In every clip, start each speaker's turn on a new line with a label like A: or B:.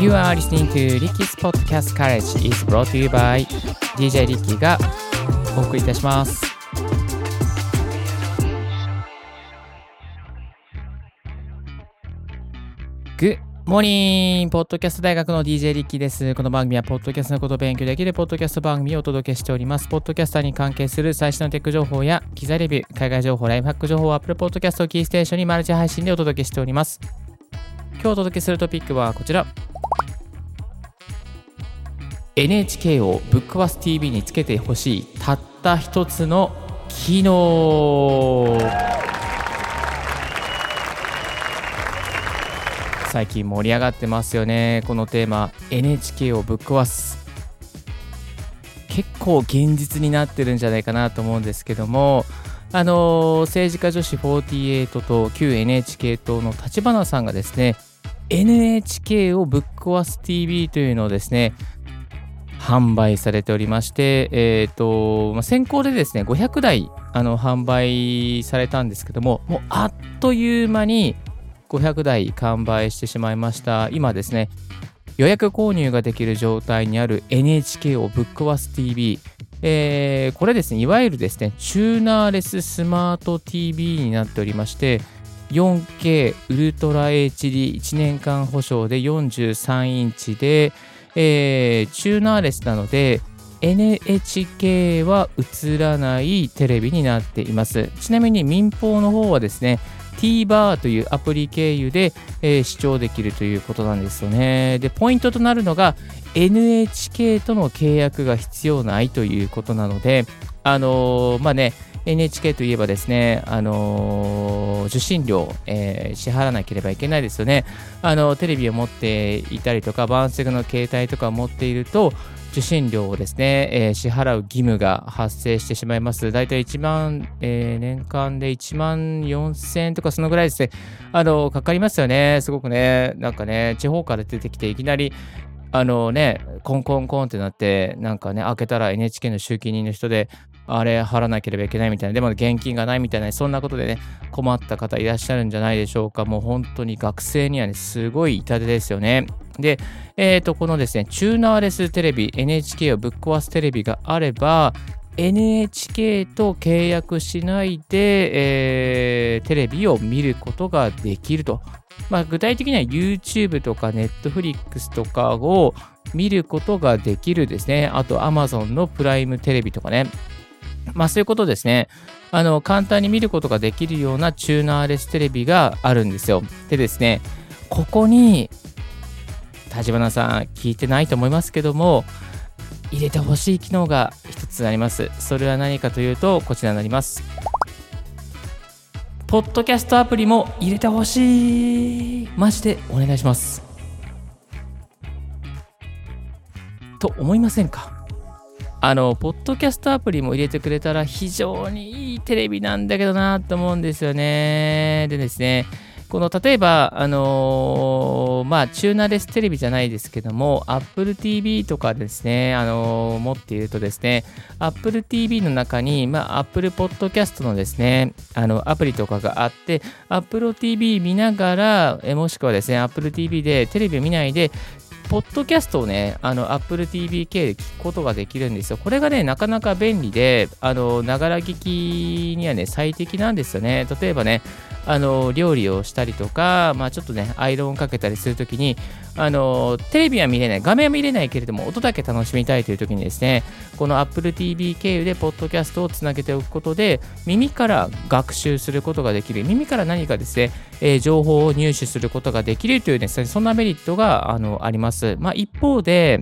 A: You are listening to Ricky's Podcast College is brought to you by DJ リッキーがお送りいたします。Good morning! ポッドキャスト大学の DJ リッキーです。この番組はポッドキャストのことを勉強できるポッドキャスト番組をお届けしております。ポッドキャスターに関係する最新のテック情報や機材レビュー、海外情報、ライフハック情報を Apple Podcast をキーステーションにマルチ配信でお届けしております。今日お届けするトピックはこちら。NHK をぶっ壊す TV につけてほしいたった一つの機能。最近盛り上がってますよね。このテーマ NHK をぶっ壊す結構現実になってるんじゃないかなと思うんですけども。あの政治家女子48と旧 NHK 党の立花さんがですね NHK をぶっ壊す TV というのをですね販売されておりまして、えーとまあ、先行でですね500台あの販売されたんですけどももうあっという間に500台完売してしまいました。今ですね予約購入ができる状態にある NHK をぶっ壊す TV えーこれですねいわゆるですねチューナーレススマート TV になっておりまして 4K ウルトラ HD1 年間保証で43インチでえーチューナーレスなので NHK は映らないテレビになっています。ちなみに民放の方はですね TVer というアプリ経由で、えー視聴できるということなんですよね。で、ポイントとなるのが NHK との契約が必要ないということなので、あのーまあね、NHK といえばですね、あのー受信料、えー支払わなければいけないですよね。あのテレビを持っていたりとか、バンセグの携帯とかを持っていると、受信料をですね、えー支払う義務が発生してしまいます。だいたい1万、えー年間で1万4000円とかそのぐらいですね、あの、かかりますよね。すごくね、なんかね、地方から出てきていきなり、あのね、コンコンコンってなって、なんかね、開けたら NHK の集金人の人で、あれ払わなければいけないみたいな、でも現金がないみたいな、そんなことでね、困った方いらっしゃるんじゃないでしょうか。もう本当に学生にはね、すごい痛手ですよね。で、えっ、と、このですね、チューナーレステレビ、NHK をぶっ壊すテレビがあれば、NHK と契約しないで、えーテレビを見ることができると。まあ、具体的には YouTube とか Netflix とかを見ることができるですね。あと Amazon のプライムテレビとかね。まあそういうことですね。あの、簡単に見ることができるようなチューナーレステレビがあるんですよ。でですね、ここに、立花さん聞いてないと思いますけども、入れてほしい機能が一つあります。それは何かというと、こちらになります。ポッドキャストアプリも入れてほしい。マジでお願いします。と思いませんか？あの、ポッドキャストアプリも入れてくれたら非常にいいテレビなんだけどなと思うんですよね。でですね、この例えば、あのーまあ、チューナーレステレビじゃないですけども、Apple TV とかですね、あのー持っているとですね、Apple TV の中に、まあ、Apple Podcast のですね、あの、アプリとかがあって、Apple TV 見ながら、えもしくはですね、Apple TV でテレビを見ないで、ポッドキャストをね、あの、Apple TV 系で聞くことができるんですよ。これがね、なかなか便利で、あの、ながら聞きにはね、最適なんですよね。例えばね、あの、料理をしたりとか、まあちょっとね、アイロンかけたりするときに、あの、テレビは見れない、画面は見れないけれども、音だけ楽しみたいというときにですね、この Apple TV 経由で、ポッドキャストをつなげておくことで、耳から学習することができる、耳から何かですね、えー情報を入手することができるというですね、そんなメリットがあのあります。まあ、一方で、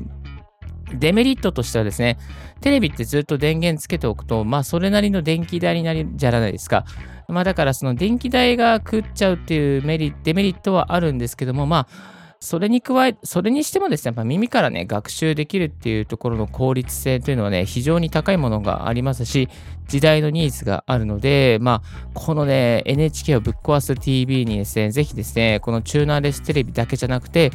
A: デメリットとしてはですね、テレビってずっと電源つけておくと、まあ、それなりの電気代になるじゃないですか。まあ、だから、その電気代が食っちゃうっていうメリデメリットはあるんですけども、まあ、それに加え、それにしてもですね、やっぱ耳からね、学習できるっていうところの効率性というのはね、非常に高いものがありますし、時代のニーズがあるので、まあ、このね、NHK をぶっ壊す TV にですね、ぜひですね、このチューナーレステレビだけじゃなくて、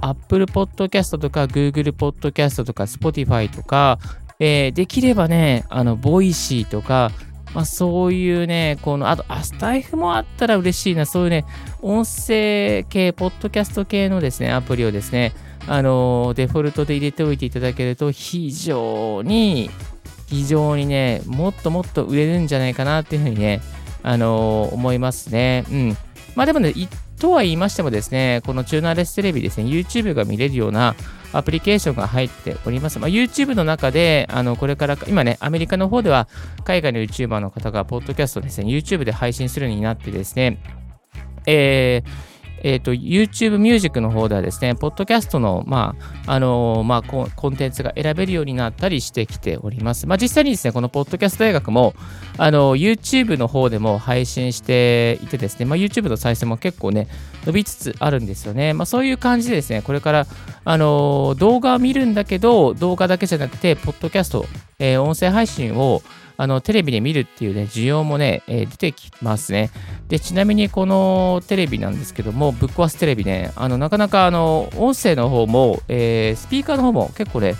A: Apple Podcast とか Google Podcast とか Spotify とか、えーできればね、あの、ボイシーとか、まあ、そういうね、この、あと、スタエフもあったら嬉しいな、そういうね、音声系、ポッドキャスト系のですね、アプリをですね、あのデフォルトで入れておいていただけると非常に非常にねもっともっと売れるんじゃないかなっていうふうにねあの思いますね。うん。まあでもね、とは言いましてもですね、このチューナーレステレビですね、YouTube が見れるようなアプリケーションが入っております。まあ、YouTube の中で、あのこれから今ね、アメリカの方では海外の YouTuber の方が、ポッドキャストですね、YouTube で配信するようになってですね、えーえっ、ー、と、YouTube Music の方ではですね、ポッドキャストの、まあ、あの、まあコ、コンテンツが選べるようになったりしてきております。まあ、実際にですね、このポッドキャスト大学も、あの、YouTube の方でも配信していてですね、まあ、YouTube の再生も結構ね、伸びつつあるんですよね。まあ、そういう感じでですね、これから、あのー、動画を見るんだけど、動画だけじゃなくて、ポッドキャスト、えー、音声配信を、あのテレビで見るっていうね、需要もね、えー、出てきますね。で、ちなみにこのテレビなんですけども、ぶっ壊すテレビね、あのなかなかあの音声の方も、えー、スピーカーの方も結構ね、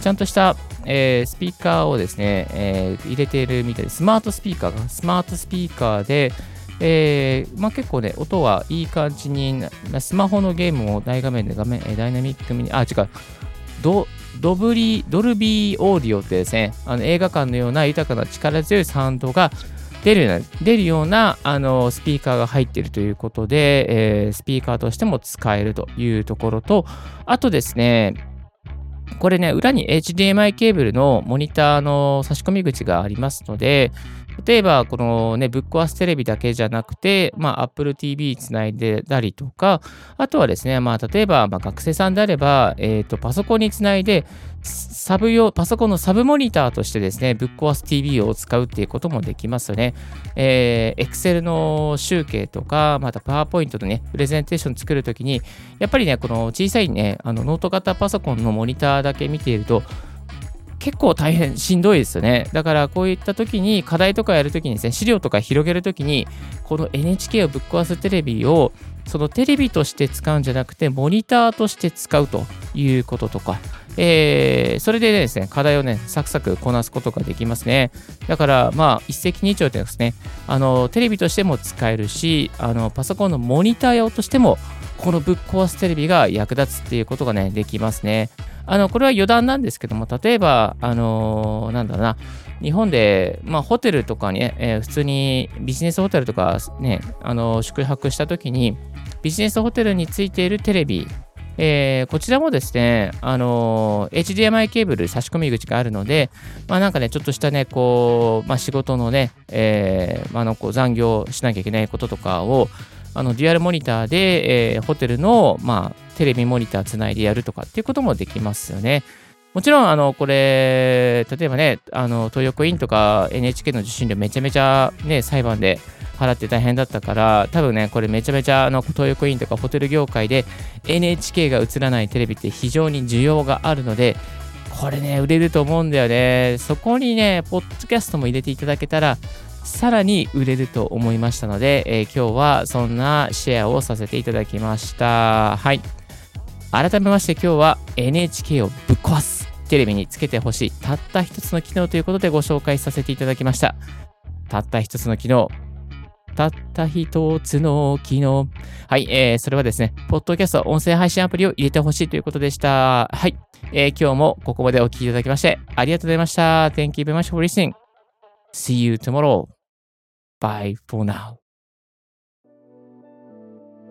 A: ちゃんとした、えー、スピーカーをですね、えー、入れているみたいで。スマートスピーカーが、スマートスピーカーで、えーまあ、結構ね、音はいい感じに、スマホのゲームを大画面で画面、ダイナミックに、あ、違う、ドドブリドルビーオーディオってですね、あの映画館のような豊かな力強いサウンドが出るような出るようなあのスピーカーが入っているということで、えー、スピーカーとしても使えるというところと、あとですね、これね、裏に HDMI ケーブルのモニターの差し込み口がありますので、例えば、このね、ぶっ壊すテレビだけじゃなくて、まあ、Apple TV つないでたりとか、あとはですね、まあ、例えば、まあ、学生さんであれば、えっ、ー、と、パソコンにつないで、サブ用、パソコンのサブモニターとしてですね、ぶっ壊す TV を使うっていうこともできますよね。えー、Excel の集計とか、また PowerPoint のね、プレゼンテーション作るときに、やっぱりね、この小さいね、あのノート型パソコンのモニターだけ見ていると、結構大変しんどいですよね。だからこういった時に課題とかやるときにですね、資料とか広げるときに、この NHK をぶっ壊すテレビをそのテレビとして使うんじゃなくて、モニターとして使うということとか、えー、それでですね、課題をね、サクサクこなすことができますね。だから、まあ、一石二鳥でですね、あの、テレビとしても使えるし、あの、パソコンのモニター用としても、このぶっ壊すテレビが役立つっていうことがね、できますね。あの、これは余談なんですけども、例えば、あのー、なんだろうな、日本で、まあ、ホテルとかに、ね、えー、普通にビジネスホテルとかね、あのー、宿泊したときに、ビジネスホテルについているテレビ、えー、こちらもですね、あの HDMI ケーブル差し込み口があるので、まあなんかね、ちょっとしたね、こう、まあ仕事のね、え、まあのこう残業しなきゃいけないこととかを、あのデュアルモニターで、えー、ホテルの、まあ、テレビモニターつないでやるとかっていうこともできますよね。もちろん、あの、これ、例えばね、あの、東横インとか NHK の受信料めちゃめちゃね、裁判で払って大変だったから、多分ね、これめちゃめちゃ、あの、東横インとかホテル業界で NHK が映らないテレビって非常に需要があるので、これね、売れると思うんだよね。そこにね、ポッドキャストも入れていただけたら、さらに売れると思いましたので、えー、今日はそんなシェアをさせていただきました。はい。改めまして今日は NHK をぶっ壊すテレビにつけてほしいたった一つの機能ということでご紹介させていただきました。たった一つの機能。たった一つの機能。はい、えー、それはですね、ポッドキャスト音声配信アプリを入れてほしいということでした。はい、えー、今日もここまでお聴きいただきましてありがとうございました。Thank you very much for listening. See you tomorrow. Bye for now.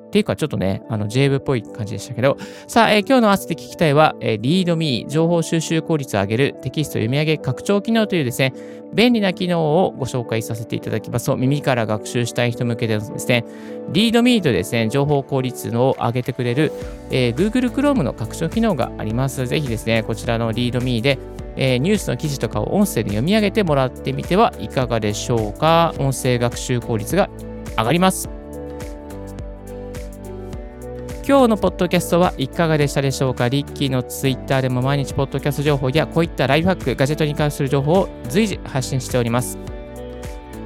A: っていうか、ちょっとね、あの、JV っぽい感じでしたけど、さあ、えー、今日の合わせて聞きたいは、えー、ReadMe、情報収集効率を上げるテキスト読み上げ拡張機能というですね、便利な機能をご紹介させていただきます、耳から学習したい人向けでですね、ReadMe とですね、情報効率を上げてくれる、えー、Google Chrome の拡張機能があります。ぜひですね、こちらの ReadMe で、えー、ニュースの記事とかを音声で読み上げてもらってみてはいかがでしょうか。音声学習効率が上がります。今日のポッドキャストはいかがでしたでしょうかリッキーのツイッターでも毎日ポッドキャスト情報やこういったライフハック、ガジェットに関する情報を随時発信しております。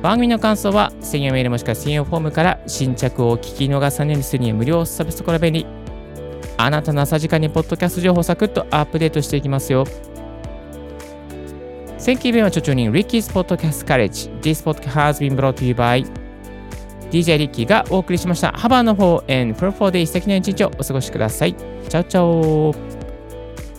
A: 番組の感想は専用メールもしくは専用フォームから新着を聞き逃さないようにするには無料サブスクラ便利。あなたの朝時間にポッドキャスト情報をサクッとアップデートしていきますよ。Thank you very much for tuning Ricky's Podcast College. This podcast has been brought to you by DJ リッキーがお送りしました。ハバーの方 and Pro 4 Day 素敵な一日をお過ごしください。チャオチャオ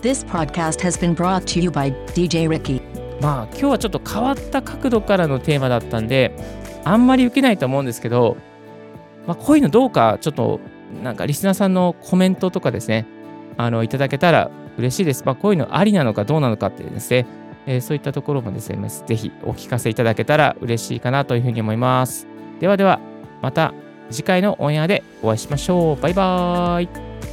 B: This podcast has been brought to you by DJ Ricky.
A: まあ今日はちょっと変わった角度からのテーマだったんで、あんまり受けないと思うんですけど、まあ、こういうのどうかちょっとなんかリスナーさんのコメントとかですね、あのいただけたら嬉しいです。まあ、こういうのありなのかどうなのかってですね、えー、そういったところもですね、ぜひお聞かせいただけたら嬉しいかなというふうに思います。ではでは、また次回のオンエアでお会いしましょう。バイバーイ。